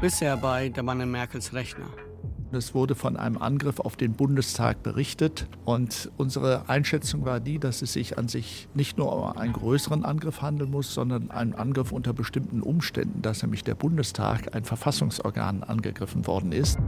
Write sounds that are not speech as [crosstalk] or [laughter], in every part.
Bisher bei der Mann in Merkels Rechner. Es wurde von einem Angriff auf den Bundestag berichtet und unsere Einschätzung war die, dass es sich an sich nicht nur um einen größeren Angriff handeln muss, sondern einen Angriff unter bestimmten Umständen, dass nämlich der Bundestag, ein Verfassungsorgan, angegriffen worden ist.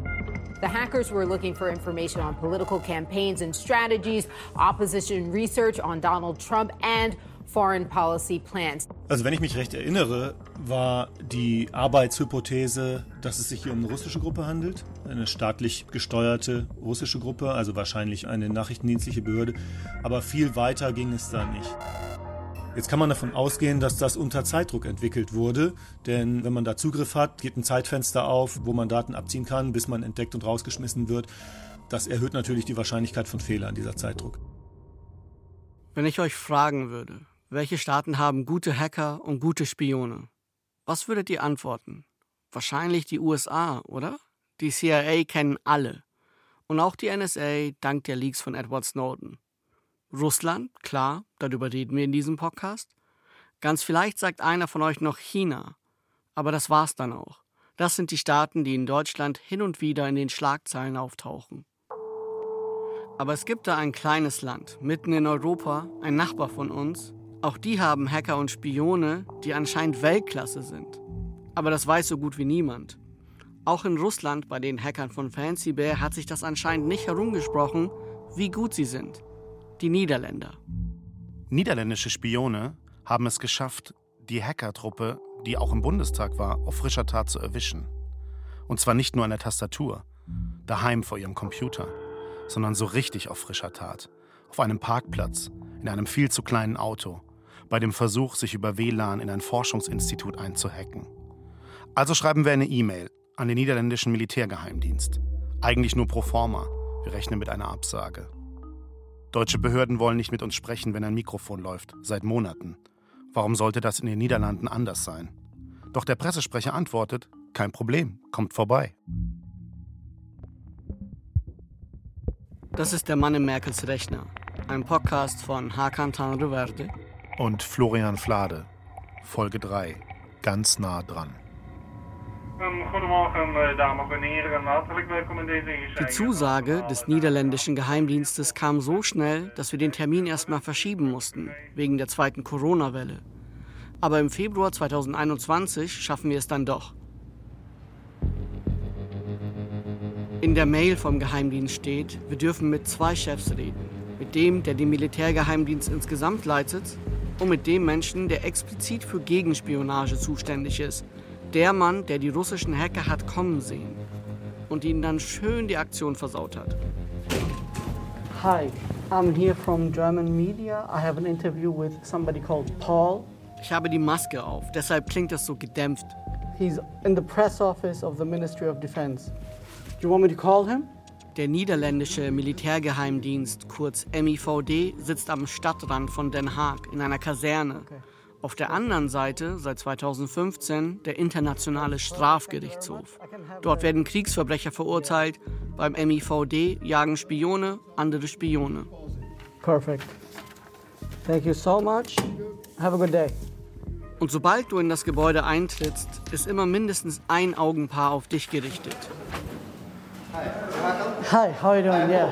The hackers were looking for information on political campaigns and strategies, opposition research on Donald Trump and foreign policy plans. Also wenn ich mich recht erinnere, war die Arbeitshypothese, dass es sich hier um eine russische Gruppe handelt, eine staatlich gesteuerte russische Gruppe, also wahrscheinlich eine nachrichtendienstliche Behörde, aber viel weiter ging es da nicht. Jetzt kann man davon ausgehen, dass das unter Zeitdruck entwickelt wurde, denn wenn man da Zugriff hat, geht ein Zeitfenster auf, wo man Daten abziehen kann, bis man entdeckt und rausgeschmissen wird. Das erhöht natürlich die Wahrscheinlichkeit von Fehlern, dieser Zeitdruck. Wenn ich euch fragen würde, welche Staaten haben gute Hacker und gute Spione? Was würdet ihr antworten? Wahrscheinlich die USA, oder? Die CIA kennen alle. Und auch die NSA dank der Leaks von Edward Snowden. Russland, klar, darüber reden wir in diesem Podcast. Ganz vielleicht sagt einer von euch noch China. Aber das war's dann auch. Das sind die Staaten, die in Deutschland hin und wieder in den Schlagzeilen auftauchen. Aber es gibt da ein kleines Land, mitten in Europa, ein Nachbar von uns, auch die haben Hacker und Spione, die anscheinend Weltklasse sind. Aber das weiß so gut wie niemand. Auch in Russland bei den Hackern von Fancy Bear hat sich das anscheinend nicht herumgesprochen, wie gut sie sind. Die Niederländer. Niederländische Spione haben es geschafft, die Hackertruppe, die auch im Bundestag war, auf frischer Tat zu erwischen. Und zwar nicht nur an der Tastatur, daheim vor ihrem Computer, sondern so richtig auf frischer Tat. Auf einem Parkplatz, in einem viel zu kleinen Auto, bei dem Versuch, sich über WLAN in ein Forschungsinstitut einzuhacken. Also schreiben wir eine E-Mail an den niederländischen Militärgeheimdienst. Eigentlich nur pro forma. Wir rechnen mit einer Absage. Deutsche Behörden wollen nicht mit uns sprechen, wenn ein Mikrofon läuft, seit Monaten. Warum sollte das in den Niederlanden anders sein? Doch der Pressesprecher antwortet, kein Problem, kommt vorbei. Das ist der Mann in Merkels Rechner, ein Podcast von Hakan Tanreverde und Florian Flade, Folge 3, ganz nah dran. Die Zusage des niederländischen Geheimdienstes kam so schnell, dass wir den Termin erstmal verschieben mussten, wegen der zweiten Corona-Welle. Aber im Februar 2021 schaffen wir es dann doch. In der Mail vom Geheimdienst steht, wir dürfen mit zwei Chefs reden. Mit dem, der den Militärgeheimdienst insgesamt leitet und mit dem Menschen, der explizit für Gegenspionage zuständig ist. Der Mann, der die russischen Hacker hat kommen sehen und ihnen dann schön die Aktion versaut hat. Hi, I'm here from German media. I have an interview with somebody called Paul. Ich habe die Maske auf, deshalb klingt das so gedämpft. He's in the press office of the Ministry of Defense. Do you want me to call him? Der niederländische Militärgeheimdienst, kurz MIVD, sitzt am Stadtrand von Den Haag in einer Kaserne. Auf der anderen Seite, seit 2015, der Internationale Strafgerichtshof. Dort werden Kriegsverbrecher verurteilt. Beim MIVD jagen Spione andere Spione. Perfect. Thank you so much. Have a good day. Und sobald du in das Gebäude eintrittst, ist immer mindestens ein Augenpaar auf dich gerichtet. Hi, how are you doing? Yeah.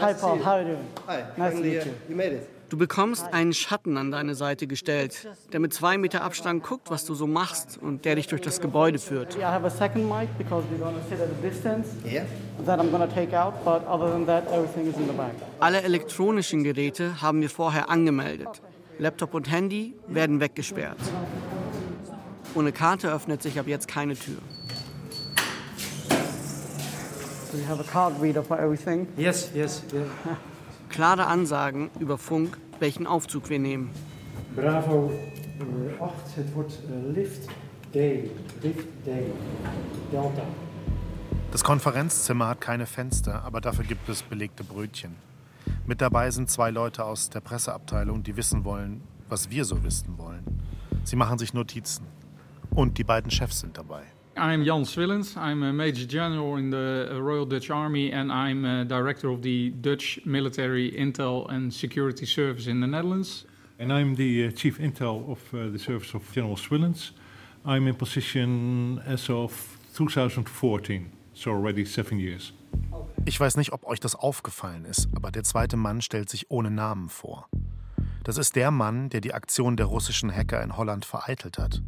Hi, Paul. How are you doing? Hi. Nice to meet you. You made it. Du bekommst einen Schatten an deine Seite gestellt, der mit zwei Meter Abstand guckt, was du so machst und der dich durch das Gebäude führt. Alle elektronischen Geräte haben wir vorher angemeldet. Laptop und Handy werden weggesperrt. Ohne Karte öffnet sich ab jetzt keine Tür. You have a card reader for everything? Yes, yes. Yeah. [laughs] Klare Ansagen über Funk, welchen Aufzug wir nehmen. Bravo 8, het wordt eh, Lift D. Lift D. Delta. Das Konferenzzimmer hat keine Fenster, aber dafür gibt es belegte Brötchen. Mit dabei sind zwei Leute aus der Presseabteilung, die wissen wollen, was wir so wissen wollen. Sie machen sich Notizen. Und die beiden Chefs sind dabei. I'm Jan Swillens. I'm a Major General in the Royal Dutch Army and I'm a Director of the Dutch Military Intel and Security Service in the Netherlands. And I'm the uh, Chief Intel of uh, the Service of General Swillens. I'm in position as of 2014, so already seven years. Ich weiß nicht, ob euch das aufgefallen ist, aber der zweite Mann stellt sich ohne Namen vor. Das ist der Mann, der die Aktion der russischen Hacker in Holland vereitelt hat.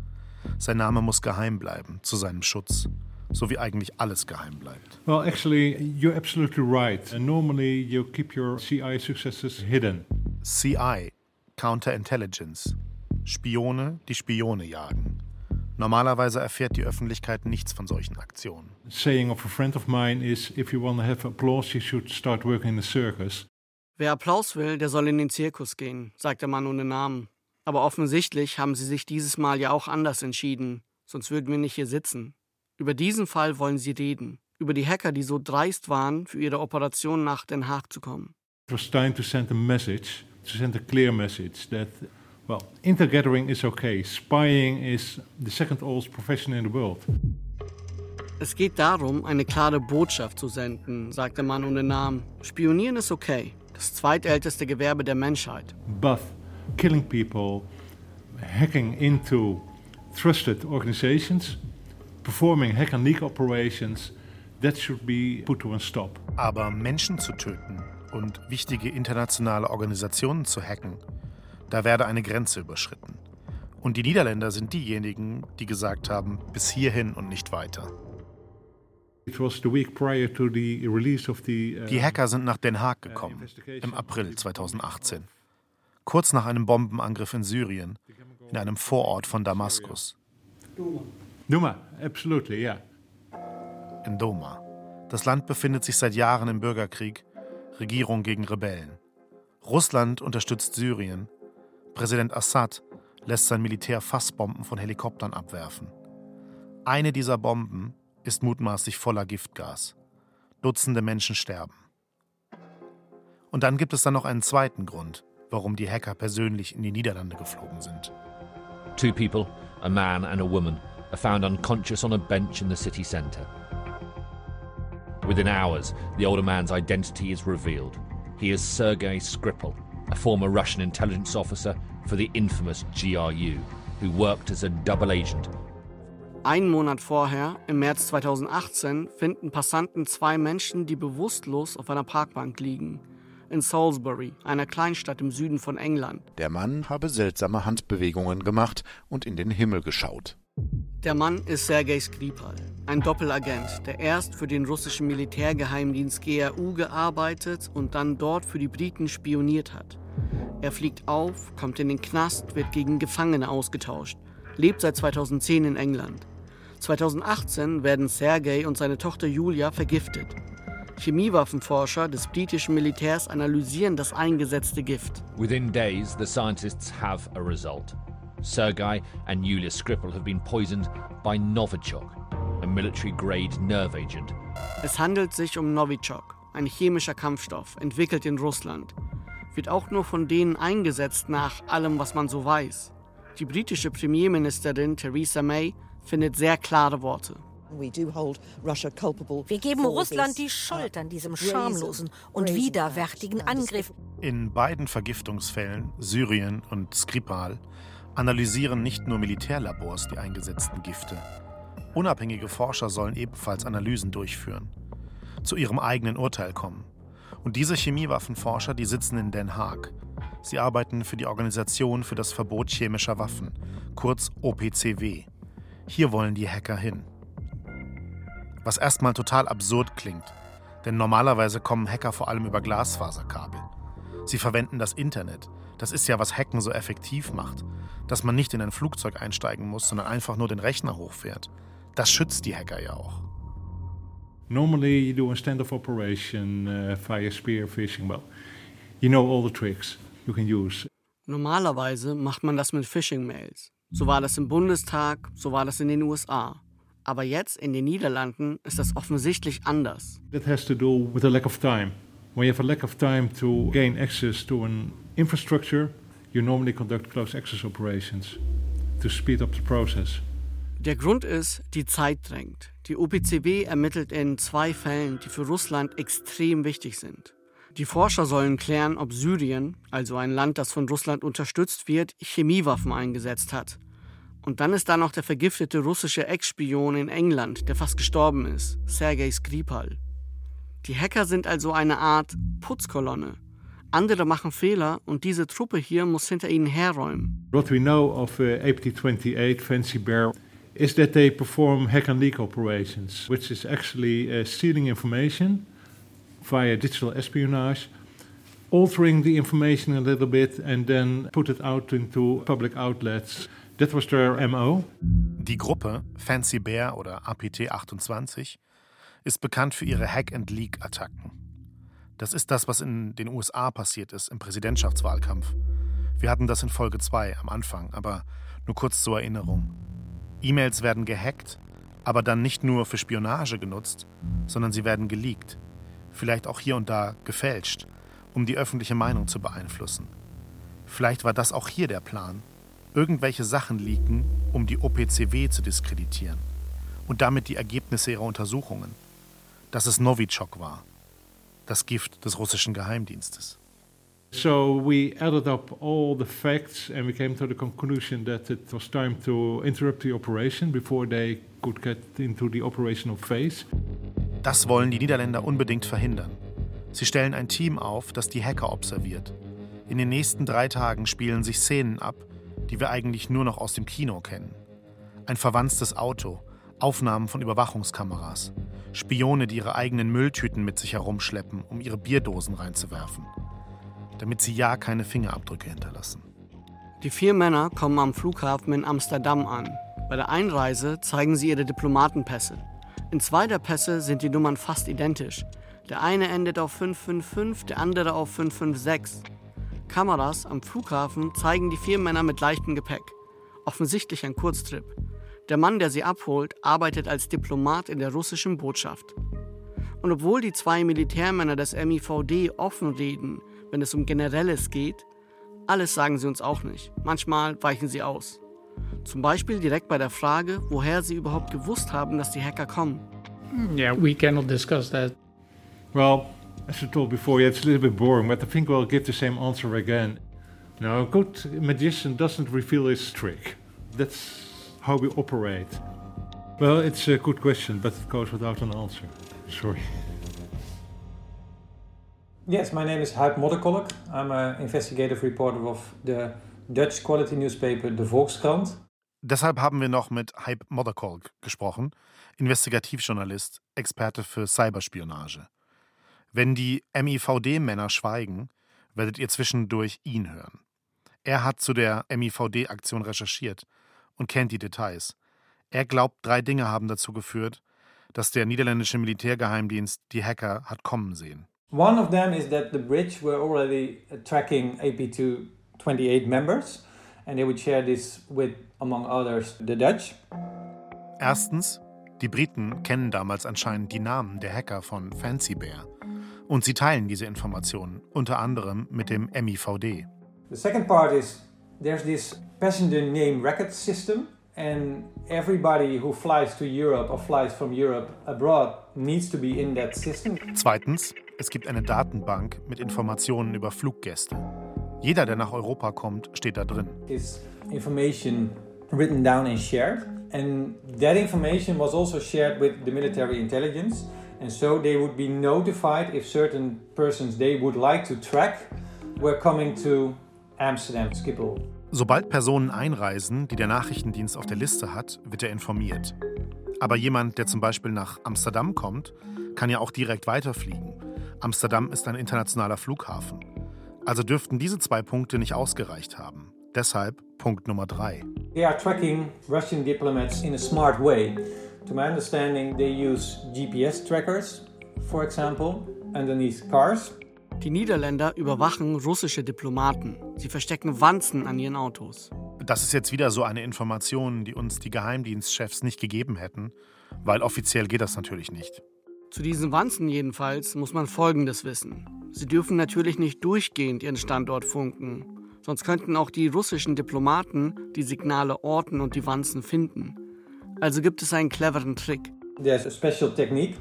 Sein Name muss geheim bleiben, zu seinem Schutz. So wie eigentlich alles geheim bleibt. Well, actually, you're absolutely right. And normally you keep your CI successes hidden. CI, Counterintelligence. Spione, die Spione jagen. Normalerweise erfährt die Öffentlichkeit nichts von solchen Aktionen. Saying of a friend of mine is if you want to have applause, you should start working in the circus. Wer Applaus will, der soll in den Zirkus gehen, sagt der Mann ohne Namen. Aber offensichtlich haben sie sich dieses Mal ja auch anders entschieden, sonst würden wir nicht hier sitzen. Über diesen Fall wollen sie reden, über die Hacker, die so dreist waren, für ihre Operation nach Den Haag zu kommen. It was time to send a message, to send a clear message that Well, intergathering is okay. Spying is the second oldest profession in the world. Es geht darum, eine klare Botschaft zu senden, sagt der Mann ohne Namen. Spionieren ist okay. Das zweitälteste Gewerbe der Menschheit. But killing people, hacking into trusted organizations, performing hack and leak operations, that should be put to a stop. Aber Menschen zu töten und wichtige internationale Organisationen zu hacken, da werde eine Grenze überschritten. Und die Niederländer sind diejenigen, die gesagt haben, bis hierhin und nicht weiter. Uh, die Hacker sind nach Den Haag gekommen, im April 2018. Kurz nach einem Bombenangriff in Syrien, in einem Vorort von Damaskus. Duma, absolutely, ja. In Doma. Das Land befindet sich seit Jahren im Bürgerkrieg, Regierung gegen Rebellen. Russland unterstützt Syrien Präsident Assad lässt sein Militär Fassbomben von Helikoptern abwerfen. Eine dieser Bomben ist mutmaßlich voller Giftgas. Dutzende Menschen sterben. Und dann gibt es dann noch einen zweiten Grund, warum die Hacker persönlich in die Niederlande geflogen sind. Two people, a man and a woman, are found unconscious on a bench in the city centre. Within hours, the older man's identity is revealed. He is Sergei Skripal, a former Russian intelligence officer for the infamous GRU, who worked as a double agent. Einen Monat vorher, im März 2018, finden Passanten zwei Menschen, die bewusstlos auf einer Parkbank liegen. In Salisbury, einer Kleinstadt im Süden von England. Der Mann habe seltsame Handbewegungen gemacht und in den Himmel geschaut. Der Mann ist Sergei Skripal, ein Doppelagent, der erst für den russischen Militärgeheimdienst GRU gearbeitet und dann dort für die Briten spioniert hat. Er fliegt auf, kommt in den Knast, wird gegen Gefangene ausgetauscht, lebt seit 2010 in England. 2018 werden Sergei und seine Tochter Julia vergiftet. Chemiewaffenforscher des britischen Militärs analysieren das eingesetzte Gift. Within days, the scientists have a result. Sergei and Yulia Skripal have been poisoned by Novichok, a military-grade nerve agent. Es handelt sich um Novichok, ein chemischer Kampfstoff, entwickelt in Russland. Wird auch nur von denen eingesetzt nach allem, was man so weiß. Die britische Premierministerin Theresa May findet sehr klare Worte. Wir geben Russland die Schuld an diesem schamlosen und widerwärtigen Angriff. In beiden Vergiftungsfällen, Syrien und Skripal, analysieren nicht nur Militärlabors die eingesetzten Gifte. Unabhängige Forscher sollen ebenfalls Analysen durchführen, zu ihrem eigenen Urteil kommen. Und diese Chemiewaffenforscher, die sitzen in Den Haag. Sie arbeiten für die Organisation für das Verbot chemischer Waffen, kurz OPCW. Hier wollen die Hacker hin. Was erstmal total absurd klingt, denn normalerweise kommen Hacker vor allem über Glasfaserkabel. Sie verwenden das Internet, das ist ja, was Hacken so effektiv macht. Dass man nicht in ein Flugzeug einsteigen muss, sondern einfach nur den Rechner hochfährt. Das schützt die Hacker ja auch. Normally you do a standoff operation uh, via spear phishing. Well, you know all the tricks you can use. Normalerweise macht man das mit Phishing-Mails. So war das im Bundestag, so war das in den USA. Aber jetzt in den Niederlanden ist das offensichtlich anders. That has to do with a lack of time. When you have a lack of time to gain access to an infrastructure, you normally conduct close access operations to speed up the process. Der Grund ist, die Zeit drängt. Die OPCW ermittelt in zwei Fällen, die für Russland extrem wichtig sind. Die Forscher sollen klären, ob Syrien, also ein Land, das von Russland unterstützt wird, Chemiewaffen eingesetzt hat. Und dann ist da noch der vergiftete russische Ex-Spion in England, der fast gestorben ist, Sergei Skripal. Die Hacker sind also eine Art Putzkolonne. Andere machen Fehler und diese Truppe hier muss hinter ihnen herräumen. What we know of uh, APT28 Fancy Bear is that they perform hack and leak operations, which is actually uh, stealing information via digital espionage, altering the information a little bit and then put it out into public outlets. That was their MO. Die Gruppe Fancy Bear oder APT 28 ist bekannt für ihre Hack-and-Leak-Attacken. Das ist das, was in den USA passiert ist im Präsidentschaftswahlkampf. Wir hatten das in Folge 2 am Anfang, aber nur kurz zur Erinnerung. E-Mails werden gehackt, aber dann nicht nur für Spionage genutzt, sondern sie werden geleakt. Vielleicht auch hier und da gefälscht, um die öffentliche Meinung zu beeinflussen. Vielleicht war das auch hier der Plan. Irgendwelche Sachen leaken, um die OPCW zu diskreditieren. Und damit die Ergebnisse ihrer Untersuchungen. Dass es Novichok war. Das Gift des russischen Geheimdienstes. So we added up all the facts and we came to the conclusion that it was time to interrupt the operation before they could get into the operational phase. Das wollen die Niederländer unbedingt verhindern. Sie stellen ein Team auf, das die Hacker observiert. In den nächsten drei Tagen spielen sich Szenen ab, die wir eigentlich nur noch aus dem Kino kennen. Ein verwanstes Auto, Aufnahmen von Überwachungskameras, Spione, die ihre eigenen Mülltüten mit sich herumschleppen, um ihre Bierdosen reinzuwerfen damit sie ja keine Fingerabdrücke hinterlassen. Die vier Männer kommen am Flughafen in Amsterdam an. Bei der Einreise zeigen sie ihre Diplomatenpässe. In zwei der Pässe sind die Nummern fast identisch. Der eine endet auf 555, der andere auf 556. Kameras am Flughafen zeigen die vier Männer mit leichtem Gepäck. Offensichtlich ein Kurztrip. Der Mann, der sie abholt, arbeitet als Diplomat in der russischen Botschaft. Und obwohl die zwei Militärmänner des MIVD offen reden, wenn es um Generelles geht, alles sagen sie uns auch nicht. Manchmal weichen sie aus. Zum Beispiel direkt bei der Frage, woher sie überhaupt gewusst haben, dass die Hacker kommen. Yeah, we cannot discuss that. Well, as I told before, yeah, it's a little bit boring, but I think we'll give the same answer again. Now, a good magician doesn't reveal his trick. That's how we operate. Well, it's a good question, but it goes without an answer. Sorry. Yes, my name is Huib Modderkolk. I'm an investigative reporter of the Dutch quality newspaper De Volkskrant. Deshalb haben wir noch mit Hype Modderkolk gesprochen, Investigativjournalist, Experte für Cyberspionage. Wenn die MIVD-Männer schweigen, werdet ihr zwischendurch ihn hören. Er hat zu der MIVD-Aktion recherchiert und kennt die Details. Er glaubt, drei Dinge haben dazu geführt, dass der niederländische Militärgeheimdienst die Hacker hat kommen sehen. One of them is that the bridge were already tracking AP228 members, and they would share this with, among others, the Dutch. Erstens, die Briten kennen damals anscheinend die Namen der Hacker von Fancy Bear. Und sie teilen diese Informationen, unter anderem mit dem MIVD. The second part is there's this passenger name record system, and everybody who flies to Europe or flies from Europe abroad needs to be in that system. Zweitens, es gibt eine Datenbank mit Informationen über Fluggäste. Jeder, der nach Europa kommt, steht da drin. Is information written down and shared, and that information was also shared with the military intelligence, and so they would be notified if certain persons they would like to track were coming to Amsterdam, Schiphol. Sobald Personen einreisen, die der Nachrichtendienst auf der Liste hat, wird er informiert. Aber jemand, der zum Beispiel nach Amsterdam kommt, kann ja auch direkt weiterfliegen. Amsterdam ist ein internationaler Flughafen. Also dürften diese zwei Punkte nicht ausgereicht haben. Deshalb Punkt Nummer drei. They are tracking Russian diplomats in a smart way. To my understanding, they use GPS trackers, for example, underneath cars. Die Niederländer überwachen russische Diplomaten. Sie verstecken Wanzen an ihren Autos. Das ist jetzt wieder so eine Information, die uns die Geheimdienstchefs nicht gegeben hätten, weil offiziell geht das natürlich nicht. Zu diesen Wanzen jedenfalls muss man Folgendes wissen. Sie dürfen natürlich nicht durchgehend ihren Standort funken, sonst könnten auch die russischen Diplomaten die Signale orten und die Wanzen finden. Also gibt es einen cleveren Trick. There's a special technique.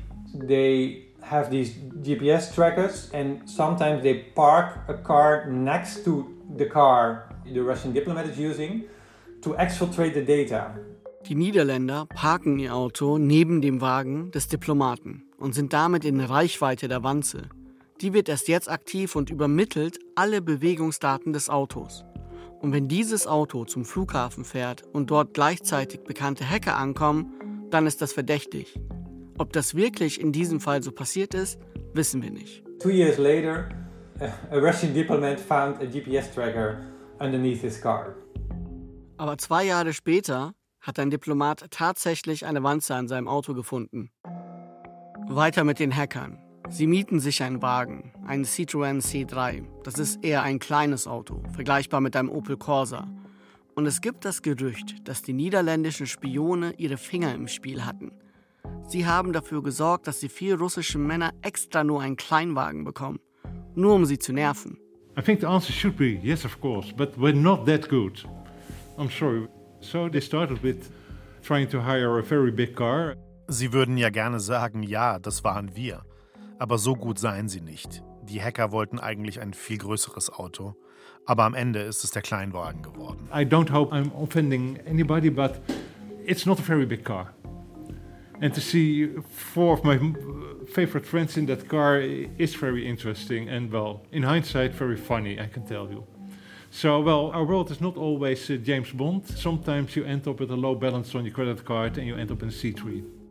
They have these GPS trackers and sometimes they park a car next to the car the Russian diplomat is using to exfiltrate the data. Die Niederländer parken ihr Auto neben dem Wagen des Diplomaten und sind damit in Reichweite der Wanze. Die wird erst jetzt aktiv und übermittelt alle Bewegungsdaten des Autos. Und wenn dieses Auto zum Flughafen fährt und dort gleichzeitig bekannte Hacker ankommen, dann ist das verdächtig. Ob das wirklich in diesem Fall so passiert ist, wissen wir nicht. Two years later, a Russian diplomat found a GPS tracker underneath his car. Aber zwei Jahre später hat ein Diplomat tatsächlich eine Wanze an seinem Auto gefunden. Weiter mit den Hackern. Sie mieten sich einen Wagen, einen Citroën C3. Das ist eher ein kleines Auto, vergleichbar mit einem Opel Corsa. Und es gibt das Gerücht, dass die niederländischen Spione ihre Finger im Spiel hatten. Sie haben dafür gesorgt, dass die vier russischen Männer extra nur einen Kleinwagen bekommen, nur um sie zu nerven. I think the answer should be yes, of course, but we're not that good. I'm sorry. So they started with trying to hire a very big car. Sie würden ja gerne sagen, ja, das waren wir. Aber so gut seien sie nicht. Die Hacker wollten eigentlich ein viel größeres Auto. Aber am Ende ist es der Kleinwagen geworden. I don't hope I'm offending anybody, but it's not a very big car. And to see four of my favorite friends in that car is very interesting and, well, in hindsight, very funny, I can tell you. So, well, our world is not always uh, James Bond. Sometimes you end up with a low balance on your credit card and you end up in a C3.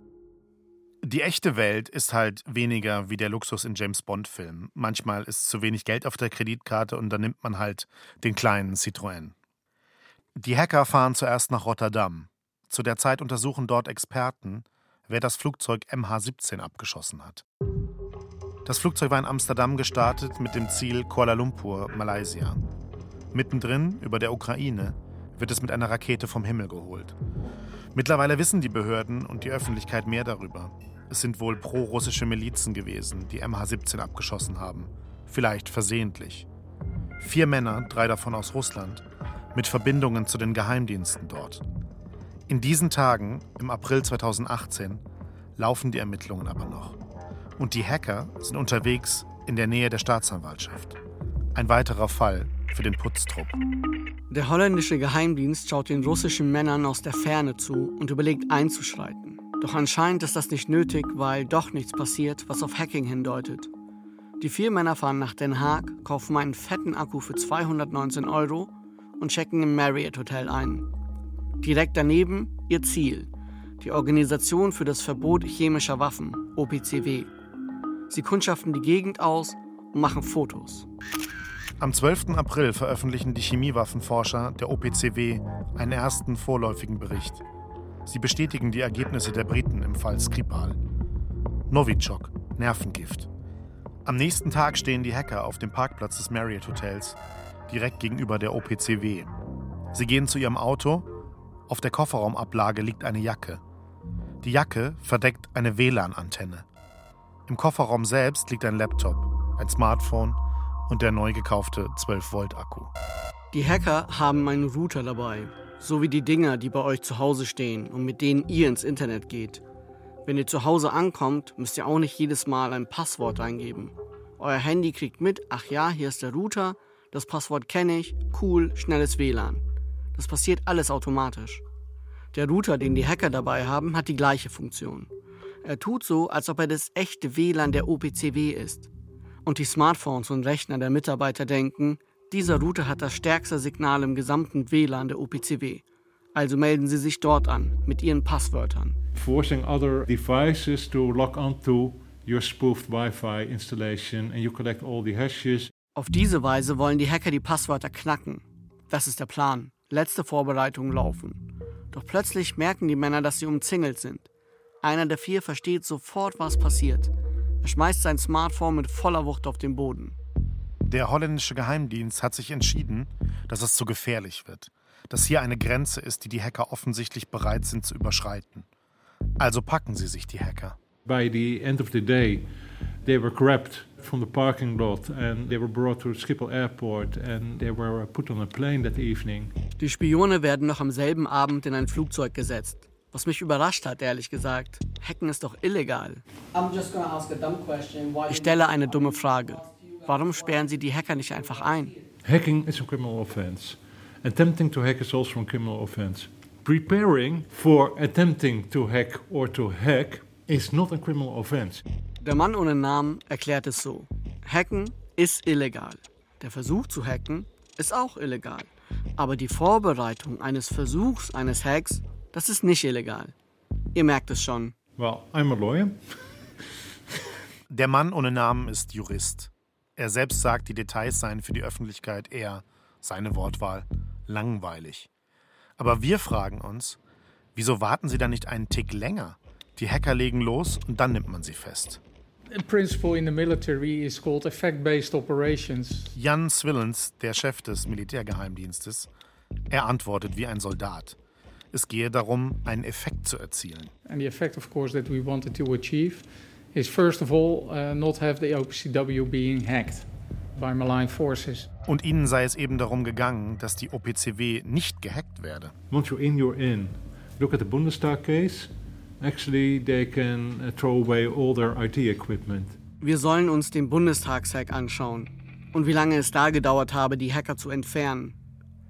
Die echte Welt ist halt weniger wie der Luxus in James Bond-Filmen. Manchmal ist zu wenig Geld auf der Kreditkarte und dann nimmt man halt den kleinen Citroën. Die Hacker fahren zuerst nach Rotterdam. Zu der Zeit untersuchen dort Experten, wer das Flugzeug MH17 abgeschossen hat. Das Flugzeug war in Amsterdam gestartet mit dem Ziel Kuala Lumpur, Malaysia. Mittendrin, über der Ukraine, wird es mit einer Rakete vom Himmel geholt. Mittlerweile wissen die Behörden und die Öffentlichkeit mehr darüber. Es sind wohl pro-russische Milizen gewesen, die MH17 abgeschossen haben. Vielleicht versehentlich. Vier Männer, drei davon aus Russland, mit Verbindungen zu den Geheimdiensten dort. In diesen Tagen, im April 2018, laufen die Ermittlungen aber noch. Und die Hacker sind unterwegs in der Nähe der Staatsanwaltschaft. Ein weiterer Fall für den Putztrupp. Der holländische Geheimdienst schaut den russischen Männern aus der Ferne zu und überlegt einzuschreiten. Doch anscheinend ist das nicht nötig, weil doch nichts passiert, was auf Hacking hindeutet. Die vier Männer fahren nach Den Haag, kaufen einen fetten Akku für 219 Euro und checken im Marriott Hotel ein. Direkt daneben ihr Ziel, die Organisation für das Verbot chemischer Waffen, OPCW. Sie kundschaften die Gegend aus und machen Fotos. Am 12. April veröffentlichen die Chemiewaffenforscher der OPCW einen ersten vorläufigen Bericht. Sie bestätigen die Ergebnisse der Briten im Fall Skripal. Novichok, Nervengift. Am nächsten Tag stehen die Hacker auf dem Parkplatz des Marriott Hotels, direkt gegenüber der OPCW. Sie gehen zu ihrem Auto. Auf der Kofferraumablage liegt eine Jacke. Die Jacke verdeckt eine WLAN-Antenne. Im Kofferraum selbst liegt ein Laptop, ein Smartphone und der neu gekaufte 12-Volt-Akku. Die Hacker haben einen Router dabei, so wie die Dinger, die bei euch zu Hause stehen und mit denen ihr ins Internet geht. Wenn ihr zu Hause ankommt, müsst ihr auch nicht jedes Mal ein Passwort eingeben. Euer Handy kriegt mit, ach ja, hier ist der Router, das Passwort kenne ich, cool, schnelles WLAN. Das passiert alles automatisch. Der Router, den die Hacker dabei haben, hat die gleiche Funktion. Er tut so, als ob er das echte WLAN der OPCW ist. Und die Smartphones und Rechner der Mitarbeiter denken, dieser Router hat das stärkste Signal im gesamten WLAN der OPCW. Also melden Sie sich dort an mit Ihren Passwörtern. Forcing other devices to log onto your spoofed Wi-Fi installation and you collect all the hashes. Auf diese Weise wollen die Hacker die Passwörter knacken. Das ist der Plan. Letzte Vorbereitungen laufen. Doch plötzlich merken die Männer, dass sie umzingelt sind. Einer der vier versteht sofort, was passiert. Er schmeißt sein Smartphone mit voller Wucht auf den Boden. Der holländische Geheimdienst hat sich entschieden, dass es zu gefährlich wird. Dass hier eine Grenze ist, die die Hacker offensichtlich bereit sind zu überschreiten. Also packen sie sich die Hacker. By the end of the day, they were grabbed from the parking lot and they were brought to Schiphol Airport and they were put on a plane that evening. Die Spione werden noch am selben Abend in ein Flugzeug gesetzt. Was mich überrascht hat, ehrlich gesagt. Hacken ist doch illegal. Ich stelle eine dumme Frage. Warum sperren Sie die Hacker nicht einfach ein? Hacking is a criminal offense. Attempting to hack is also a criminal offense. Preparing for attempting to hack or to hack is not a criminal offense. Der Mann ohne Namen erklärt es so. Hacken ist illegal. Der Versuch zu hacken ist auch illegal. Aber die Vorbereitung eines Versuchs eines Hacks, das ist nicht illegal. Ihr merkt es schon. Well, I'm a lawyer. Der Mann ohne Namen ist Jurist. Er selbst sagt, die Details seien für die Öffentlichkeit eher, seine Wortwahl, langweilig. Aber wir fragen uns, wieso warten sie dann nicht einen Tick länger? Die Hacker legen los und dann nimmt man sie fest. The principle in the military is called effect-based operations. Jan Swillens, der Chef des Militärgeheimdienstes, er antwortet wie ein Soldat. Es gehe darum, einen Effekt zu erzielen. And the effect, of course, that we wanted to achieve is first of all uh, not have the OPCW being hacked by malign forces. Und ihnen sei es eben darum gegangen, dass die OPCW nicht gehackt werde. Once you're in, you're in. Look at the Bundestag case. Actually, they can uh, throw away all their IT equipment. Wir sollen uns den Bundestagshack anschauen und wie lange es da gedauert habe, die Hacker zu entfernen.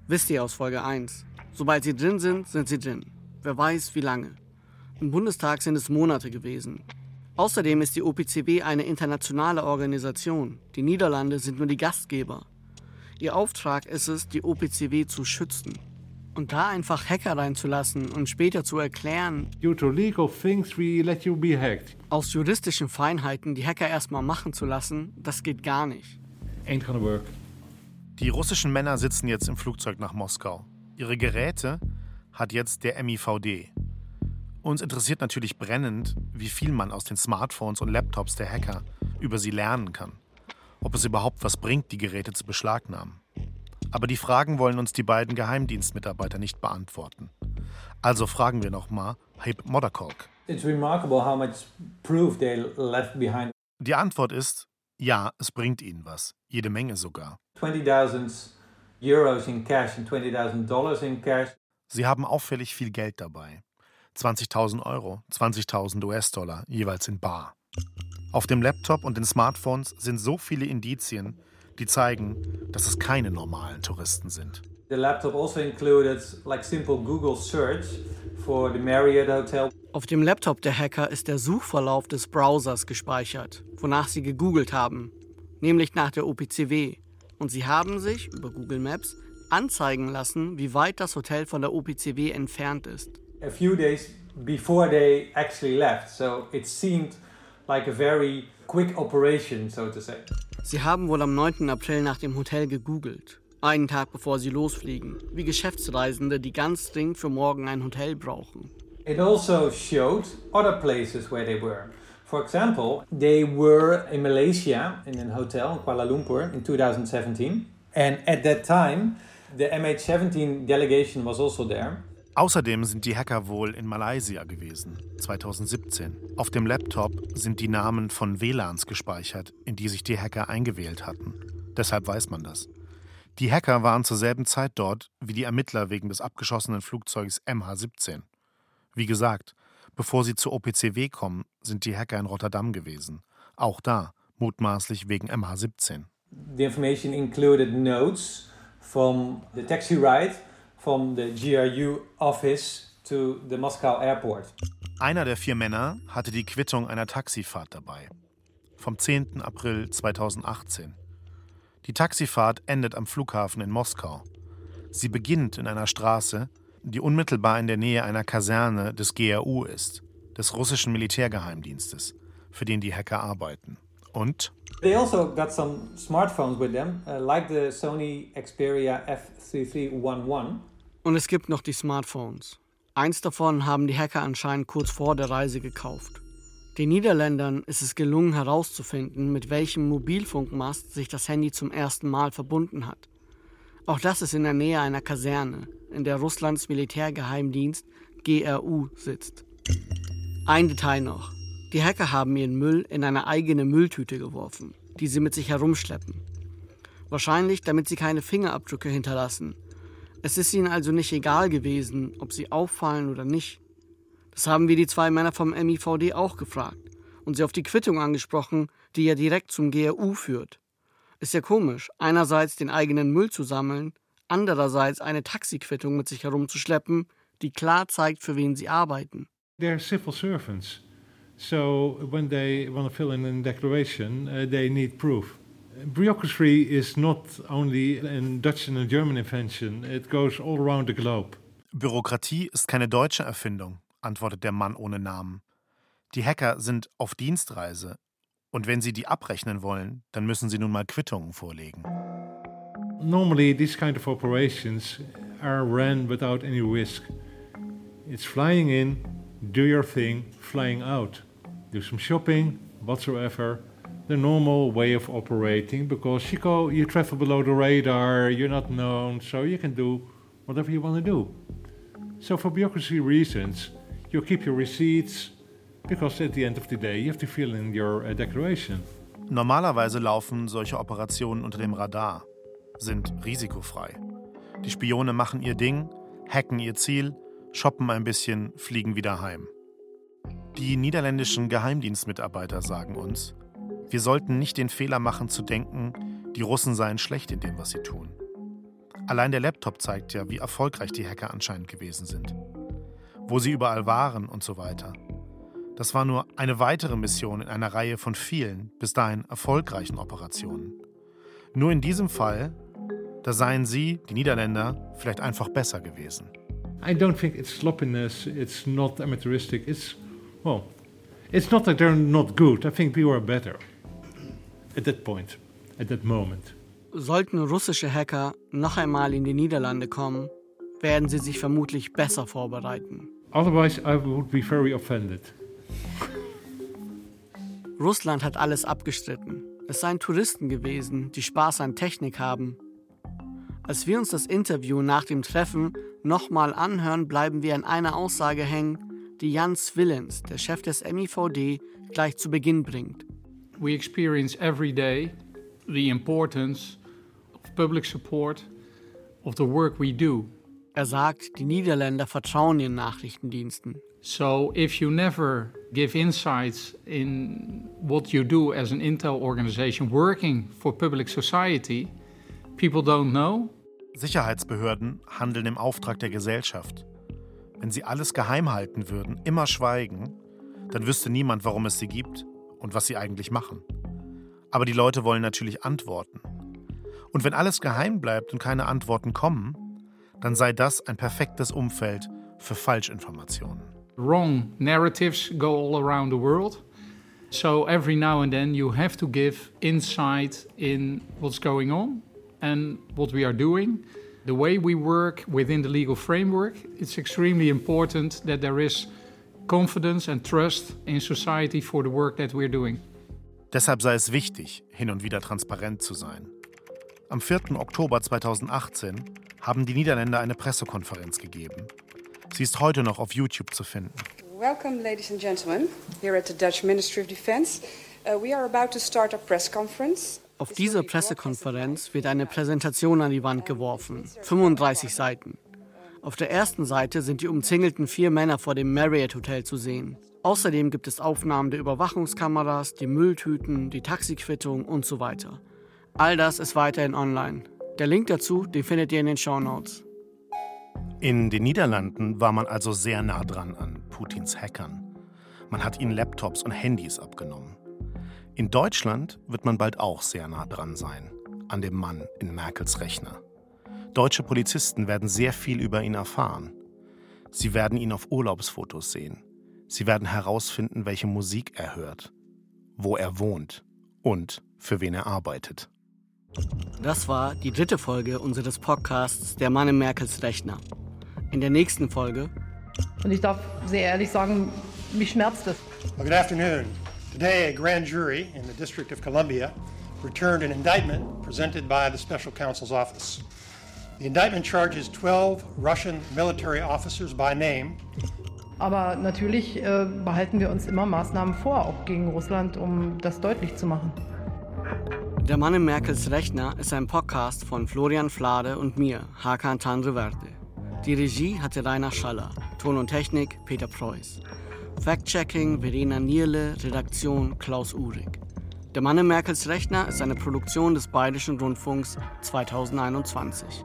Wisst ihr aus Folge 1. Sobald sie drin sind, sind sie drin. Wer weiß, wie lange. Im Bundestag sind es Monate gewesen. Außerdem ist die OPCW eine internationale Organisation. Die Niederlande sind nur die Gastgeber. Ihr Auftrag ist es, die OPCW zu schützen. Und da einfach Hacker reinzulassen und später zu erklären, Due to legal things, we let you be hacked. aus juristischen Feinheiten die Hacker erstmal machen zu lassen, das geht gar nicht. Ain't gonna work. Die russischen Männer sitzen jetzt im Flugzeug nach Moskau. Ihre Geräte hat jetzt der MIVD. Uns interessiert natürlich brennend, wie viel man aus den Smartphones und Laptops der Hacker über sie lernen kann. Ob es überhaupt was bringt, die Geräte zu beschlagnahmen. Aber die Fragen wollen uns die beiden Geheimdienstmitarbeiter nicht beantworten. Also fragen wir nochmal Habe Moderkolk. Die Antwort ist, ja, es bringt ihnen was. Jede Menge sogar. 20,000 euros in cash and 20,000 dollars in cash. Sie haben auffällig viel Geld dabei. 20.000 Euro, 20.000 US-Dollar, jeweils in Bar. Auf dem Laptop und den Smartphones sind so viele Indizien, die zeigen, dass es keine normalen Touristen sind. The laptop also included like simple Google search for the Marriott Hotel. Auf dem Laptop der Hacker ist der Suchverlauf des Browsers gespeichert, wonach sie gegoogelt haben, nämlich nach der OPCW. Und sie haben sich über Google Maps anzeigen lassen, wie weit das Hotel von der OPCW entfernt ist. A few days before they actually left, so it seemed like a very quick operation, so to say. Sie haben wohl am 9. April nach dem Hotel gegoogelt, einen Tag bevor sie losfliegen, wie Geschäftsreisende, die ganz dringend für morgen ein Hotel brauchen. It also showed other places where they were. For example, they were in Malaysia in a hotel in Kuala Lumpur in 2017. And at that time, the MH17 delegation was also there. Außerdem sind die Hacker wohl in Malaysia gewesen, 2017. Auf dem Laptop sind die Namen von WLANs gespeichert, in die sich die Hacker eingewählt hatten. Deshalb weiß man das. Die Hacker waren zur selben Zeit dort wie die Ermittler wegen des abgeschossenen Flugzeugs MH17. Wie gesagt, bevor sie zur OPCW kommen, sind die Hacker in Rotterdam gewesen. Auch da, mutmaßlich wegen MH17. The information included notes from the taxi ride from the GRU office to the Moscow airport. Einer der vier Männer hatte die Quittung einer Taxifahrt dabei. Vom 10. April 2018. Die Taxifahrt endet am Flughafen in Moskau. Sie beginnt in einer Straße, die unmittelbar in der Nähe einer Kaserne des GRU ist, des russischen Militärgeheimdienstes, für den die Hacker arbeiten. Und They also got some smartphones with them, uh, like the Sony Xperia F3311. Und es gibt noch die Smartphones. Eins davon haben die Hacker anscheinend kurz vor der Reise gekauft. Den Niederländern ist es gelungen herauszufinden, mit welchem Mobilfunkmast sich das Handy zum ersten Mal verbunden hat. Auch das ist in der Nähe einer Kaserne, in der Russlands Militärgeheimdienst GRU sitzt. Ein Detail noch. Die Hacker haben ihren Müll in eine eigene Mülltüte geworfen, die sie mit sich herumschleppen. Wahrscheinlich, damit sie keine Fingerabdrücke hinterlassen. Es ist ihnen also nicht egal gewesen, ob sie auffallen oder nicht. Das haben wir die zwei Männer vom MIVD auch gefragt und sie auf die Quittung angesprochen, die ja direkt zum GRU führt. Ist ja komisch, einerseits den eigenen Müll zu sammeln, andererseits eine Taxiquittung mit sich herumzuschleppen, die klar zeigt, für wen sie arbeiten. They're civil servants. So when they want to fill in a declaration, uh, they need proof. Bureaucracy is not only a Dutch and a German invention, it goes all around the globe. Bürokratie ist keine deutsche Erfindung, antwortet der Mann ohne Namen. Die Hacker sind auf Dienstreise und wenn sie die abrechnen wollen, dann müssen sie nun mal Quittungen vorlegen. Normally these kind of operations are run without any risk. It's flying in, do your thing, flying out. Do some shopping, whatsoever. The normal way of operating because you travel below the radar, you're not known, so you can do whatever you want to do. So for bureaucracy reasons, you keep your receipts, because at the end of the day you have to fill in your uh, declaration. Normalerweise laufen solche Operationen unter dem Radar, sind risikofrei. Die Spione machen ihr Ding, hacken ihr Ziel, shoppen ein bisschen, fliegen wieder heim. Die niederländischen Geheimdienstmitarbeiter sagen uns, wir sollten nicht den Fehler machen zu denken, die Russen seien schlecht in dem, was sie tun. Allein der Laptop zeigt ja, wie erfolgreich die Hacker anscheinend gewesen sind. Wo sie überall waren und so weiter. Das war nur eine weitere Mission in einer Reihe von vielen, bis dahin erfolgreichen Operationen. Nur in diesem Fall, da seien sie, die Niederländer, vielleicht einfach besser gewesen. I don't think it's sloppiness, it's not amateuristic, it's, well, it's not that they're not good. I think we were better at that point, at that moment. Sollten russische Hacker noch einmal in die Niederlande kommen, werden sie sich vermutlich besser vorbereiten. Otherwise, I would be very offended. Russland hat alles abgestritten. Es seien Touristen gewesen, die Spaß an Technik haben. Als wir uns das Interview nach dem Treffen nochmal anhören, bleiben wir an einer Aussage hängen, die Jans Willens, der Chef des MIVD, gleich zu Beginn bringt. We experience every day the importance of public support of the work we do. Er sagt, die Niederländer vertrauen ihren Nachrichtendiensten. So if you never give insights in what you do as an intel organization working for public society, people don't know. Sicherheitsbehörden handeln im Auftrag der Gesellschaft. Wenn sie alles geheim halten würden, immer schweigen, dann wüsste niemand, warum es sie gibt und was sie eigentlich machen. Aber die Leute wollen natürlich Antworten. Und wenn alles geheim bleibt und keine Antworten kommen, dann sei das ein perfektes Umfeld für Falschinformationen. Wrong narratives go all around the world. So every now and then you have to give insight in what's going on and what we are doing. The way we work within the legal framework, it's extremely important that there is confidence and trust in society for the work that we're doing. Deshalb sei es wichtig, hin und wieder transparent zu sein. Am 4. Oktober 2018 haben die Niederländer eine Pressekonferenz gegeben. Sie ist heute noch auf YouTube zu finden. Welcome, ladies and gentlemen, here at the Dutch Ministry of Defense. Uh, we are about to start a press conference. Auf dieser Pressekonferenz wird eine Präsentation an die Wand geworfen, 35 Seiten. Auf der ersten Seite sind die umzingelten vier Männer vor dem Marriott Hotel zu sehen. Außerdem gibt es Aufnahmen der Überwachungskameras, die Mülltüten, die Taxiquittung und so weiter. All das ist weiterhin online. Der Link dazu, den findet ihr in den Show Notes. In den Niederlanden war man also sehr nah dran an Putins Hackern. Man hat ihnen Laptops und Handys abgenommen. In Deutschland wird man bald auch sehr nah dran sein, an dem Mann in Merkels Rechner. Deutsche Polizisten werden sehr viel über ihn erfahren. Sie werden ihn auf Urlaubsfotos sehen. Sie werden herausfinden, welche Musik er hört, wo er wohnt und für wen er arbeitet. Das war die dritte Folge unseres Podcasts Der Mann in Merkels Rechner. In der nächsten Folge. Und ich darf sehr ehrlich sagen, mich schmerzt es. Well, good afternoon. Today, a grand jury in the District of Columbia returned an indictment presented by the Special Counsel's Office. The indictment charges 12 Russian military officers by name. Aber natürlich äh, behalten wir uns immer Maßnahmen vor, auch gegen Russland, um das deutlich zu machen. Der Mann in Merkels Rechner ist ein Podcast von Florian Flade und mir, Hakan Tandreverde. Die Regie hatte Rainer Schaller, Ton und Technik Peter Preuß. Fact-Checking Verena Nierle, Redaktion Klaus Uhrig. Der Mann in Merkels Rechner ist eine Produktion des Bayerischen Rundfunks 2021.